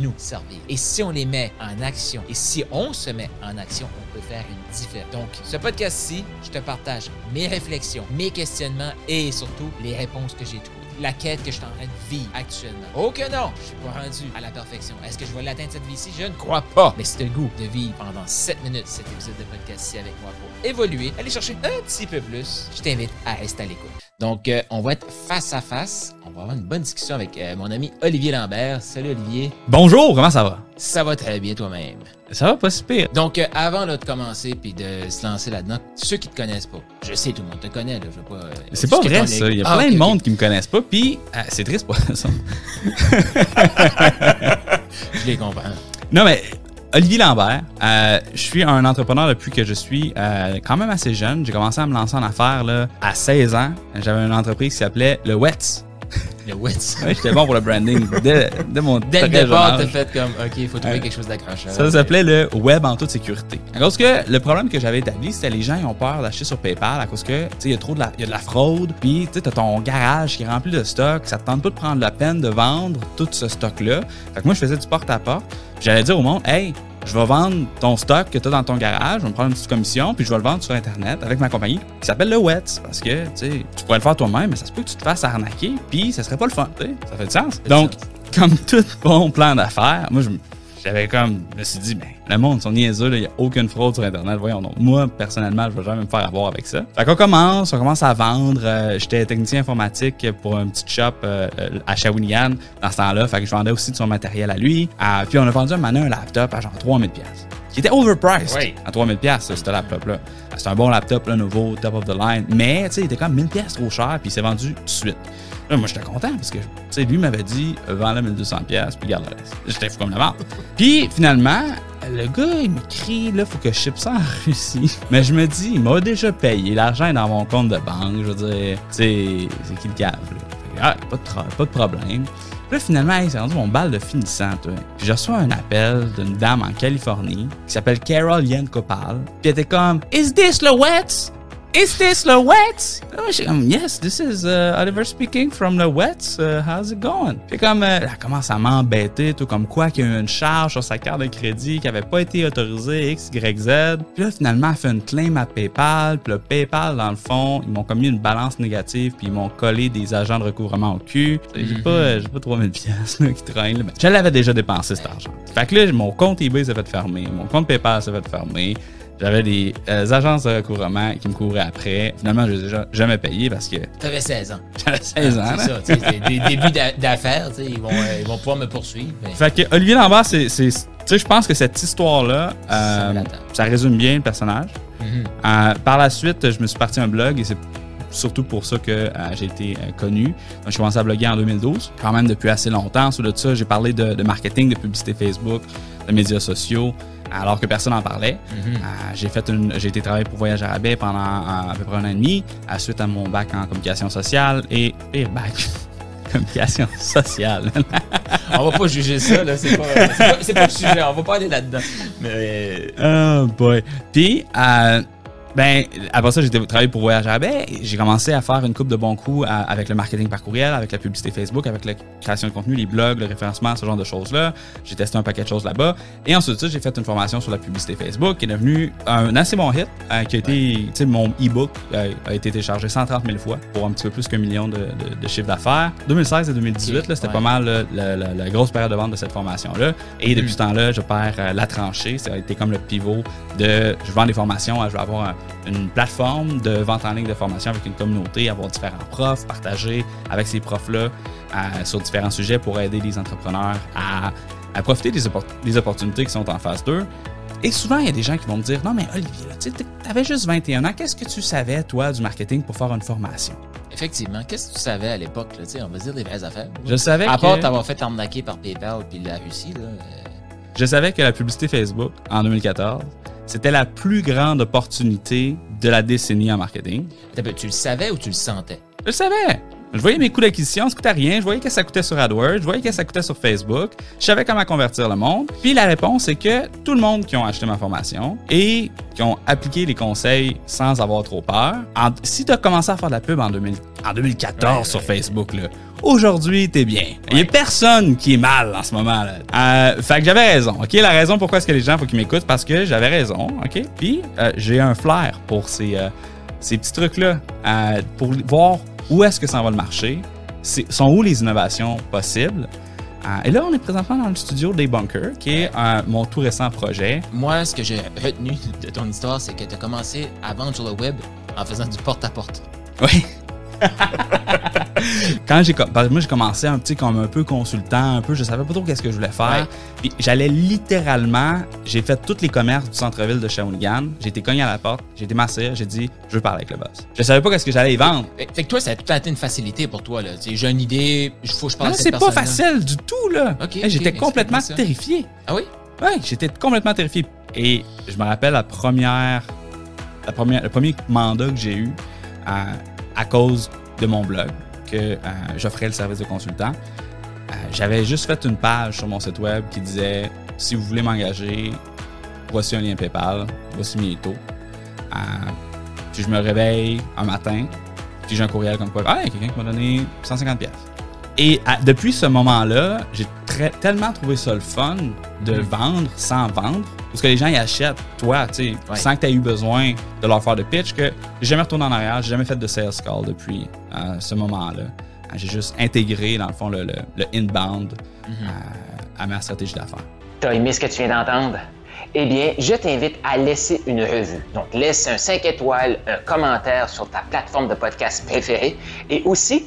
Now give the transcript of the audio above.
nous servir. Et si on les met en action, et si on se met en action, on peut faire une différence. Donc, ce podcast-ci, je te partage mes réflexions, mes questionnements et surtout les réponses que j'ai trouvées la quête que je suis en train de vivre actuellement. Oh que non, je suis pas rendu à la perfection. Est-ce que je vais l'atteindre cette vie-ci? Je ne crois pas. Mais c'est le goût de vivre pendant 7 minutes cet épisode de podcast-ci avec moi pour évoluer, aller chercher un petit peu plus. Je t'invite à rester à l'écoute. Donc, euh, on va être face à face. On va avoir une bonne discussion avec euh, mon ami Olivier Lambert. Salut Olivier. Bonjour, comment ça va? Ça va très bien toi-même. Ça va pas si pire. Donc, euh, avant là, de commencer puis de se lancer là-dedans, ceux qui te connaissent pas, je sais tout le monde te connaît, là, je veux pas. c'est pas vrai ça. Il y a ah, plein de monde qui me connaissent pas, puis c'est triste pour ça. je les comprends. Non mais Olivier Lambert, euh, je suis un entrepreneur depuis que je suis euh, quand même assez jeune. J'ai commencé à me lancer en affaires là, à 16 ans. J'avais une entreprise qui s'appelait Le Wets. Le Wets. oui, j'étais bon pour le branding. Dès, mon dès le départ, t'as fait comme, OK, il faut trouver quelque chose d'accrocheur. Ça s'appelait le Web en toute sécurité. À cause que le problème que j'avais établi, c'était les gens ils ont peur d'acheter sur PayPal à cause que, tu sais, il y a trop de la, y a de la fraude. Puis, tu sais, t'as ton garage qui est rempli de stock. Ça te tente pas de prendre la peine de vendre tout ce stock-là. Fait que moi, je faisais du porte-à-porte. J'allais dire au monde, hey, je vais vendre ton stock que tu as dans ton garage, je vais me prendre une petite commission, puis je vais le vendre sur Internet avec ma compagnie qui s'appelle le Wets. Parce que tu pourrais le faire toi-même, mais ça se peut que tu te fasses arnaquer, puis ça serait pas le fun. Ça fait du sens. Donc, comme tout bon plan d'affaires, moi, je j'avais comme, je me suis dit, ben, le monde sont niaiseux, il n'y a aucune fraude sur Internet. Voyons, donc, moi, personnellement, je ne vais jamais me faire avoir avec ça. Fait qu'on commence, on commence à vendre. Euh, j'étais technicien informatique pour un petit shop euh, à Shawinigan dans ce temps-là. Fait que je vendais aussi de son matériel à lui. Puis on a vendu un un laptop à genre 3000 pièces qui était overpriced à 3000 pièces ce laptop-là. C'est un bon laptop, là, nouveau, top of the line. Mais, tu sais, il était comme 1000 pièces trop cher, puis il s'est vendu tout de suite. Là, moi, j'étais content parce que, tu sais, lui m'avait dit, vends-le 1200$, puis garde le reste. J'étais fou comme la vente. Puis, finalement, le gars, il m'écrit, là, faut que je ship ça en Russie. Mais je me dis, il m'a déjà payé. L'argent est dans mon compte de banque. Je veux dire, tu sais, c'est qui le cave, là? Ah, pas de, pas de problème. Puis là, finalement, c'est rendu mon bal de finissant. Puis je reçois un appel d'une dame en Californie qui s'appelle Carol Yen Kopal. Puis elle était comme, Is this the wet? Is this the Wets? Comme, yes, this is uh, Oliver speaking from the Wets. Uh, how's it going? Puis comme, euh, elle commence à m'embêter, tout comme quoi qu'il y a eu une charge sur sa carte de crédit qui avait pas été autorisée, X, Y, Z. Puis là, finalement, elle fait une claim à PayPal. Puis le PayPal, dans le fond, ils m'ont commis une balance négative, puis ils m'ont collé des agents de recouvrement au cul. J'ai mm-hmm. pas, j'ai pas 3000 pièces qui traînent. je l'avais déjà dépensé cet argent. Fait que là, mon compte eBay s'est fait fermer, mon compte PayPal s'est fait fermer. J'avais des euh, agences de recouvrement qui me couvraient après. Finalement, je les ai jamais payé parce que. T'avais 16 ans. J'avais 16 ans. c'est ça. C'est des débuts d'affaires. Ils vont, euh, ils vont pouvoir me poursuivre. Fait que Olivier Lambert, c'est. Tu sais, je pense que cette histoire-là, euh, ça résume bien le personnage. Mm-hmm. par la suite, je me suis parti un blog et c'est surtout pour ça que j'ai été connu. Donc, je suis commencé à bloguer en 2012, quand même depuis assez longtemps. Sur de ça, j'ai parlé de, de, marketing, de publicité Facebook, de médias sociaux alors que personne n'en parlait. Mhm. Euh, j'ai fait une, j'ai été travailler pour Voyage Arabais pendant euh, à peu près un an et demi, à suite à mon bac en communication sociale et pire bac. communication sociale. on va pas juger ça, là. C'est pas, pas, pas, le sujet. On va pas aller là-dedans. Mais. Oh boy. Puis, euh, ben, après ça, j'ai travaillé pour Voyage à J'ai commencé à faire une coupe de bons coups avec le marketing par courriel, avec la publicité Facebook, avec la création de contenu, les blogs, le référencement, ce genre de choses-là. J'ai testé un paquet de choses là-bas. Et ensuite, j'ai fait une formation sur la publicité Facebook qui est devenu un assez bon hit, euh, qui a été, tu sais, mon e-book euh, a été téléchargé 130 000 fois pour un petit peu plus qu'un million de, de, chiffre d'affaires. 2016 et 2018, c'était pas mal la, grosse période de vente de cette formation-là. Et depuis mm. ce temps-là, je perds euh, la tranchée. Ça a été comme le pivot de je vends des formations, je vais avoir un une plateforme de vente en ligne de formation avec une communauté, avoir différents profs, partager avec ces profs-là euh, sur différents sujets pour aider les entrepreneurs à, profiter des, des, opportunités qui sont en phase 2. Et souvent, il y a des gens qui vont me dire Non, mais Olivier, tu avais juste 21 ans, qu'est-ce que tu savais, toi, du marketing pour faire une formation? Effectivement. Qu'est-ce que tu savais à l'époque? On va dire des vraies affaires. Je savais À part que... t'avoir fait arnaquer par PayPal puis la Russie, là. euh, Je savais que la publicité Facebook en 2014, c'était la plus grande opportunité de la décennie en marketing. Tu le savais ou tu le sentais? Je le savais. Je voyais mes coûts d'acquisition, ça coûtait rien. Je voyais que ça coûtait sur AdWords. Je voyais que ça coûtait sur Facebook. Je savais comment convertir le monde. Puis la réponse, c'est que tout le monde qui ont acheté ma formation et qui ont appliqué les conseils sans avoir trop peur, en- si tu as commencé à faire de la pub en, 2000 en 2014 Ouais, sur. Facebook, là, aujourd'hui, t'es bien. Il n'y a personne qui est mal en ce moment. Là. Euh, fait que j'avais raison. OK? La raison pourquoi est-ce que les gens faut qu'ils m'écoutent, parce que j'avais raison. OK? Puis euh, j'ai un flair pour ces, euh, ces petits trucs-là, pour voir où est-ce que ça va le marché, sont où les innovations possibles? Euh, et là, on est présentement dans le studio des Bunkers, qui est euh, mon tout récent projet. Moi, ce que j'ai retenu de ton histoire, c'est que tu as commencé à vendre sur le web en faisant du porte-à-porte. Oui. Quand j'ai com- parce que moi j'ai commencé un petit comme un peu consultant, un peu je savais pas trop qu'est-ce que je voulais faire. Ouais. Puis j'allais littéralement, j'ai fait tous les commerces du centre-ville de Shawinigan, j'ai été cogné à la porte, j'ai été massé, j'ai dit je veux parler avec le boss. Je savais pas qu'est-ce que j'allais y vendre. Fait, fait que toi, ça a tout temps été une facilité pour toi. là. J'ai une idée, il faut que je parle Non, à cette c'est pas facile du tout là. Hey, j'étais complètement terrifié. Ah oui? Ouais, j'étais complètement terrifié. Et je me rappelle la première, la première, le premier mandat que j'ai eu à, à cause de mon blog, que euh, j'offrais le service de consultant. Euh, J'avais juste fait une page sur mon site web qui disait si vous voulez m'engager, voici un lien PayPal, voici mes taux. Euh, puis je me réveille un matin, puis j'ai un courriel comme quoi, ah, il y a quelqu'un qui m'a donné 150 pièces. Et depuis ce moment-là, j'ai tellement trouvé ça le fun de Mm. vendre sans vendre. Parce que les gens ils achètent, toi, tu sais, Ouais. sans que tu aies eu besoin de leur faire de pitch, que j'ai jamais retourné en arrière, j'ai jamais fait de sales call depuis euh, ce moment-là. Euh, J'ai juste intégré, dans le fond, le, le- le inbound Mhm. euh, à ma stratégie d'affaires. T'as aimé ce que tu viens d'entendre? Eh bien, je t'invite à laisser une revue. Donc, laisse un 5 étoiles, un commentaire sur ta plateforme de podcast préférée. Et aussi,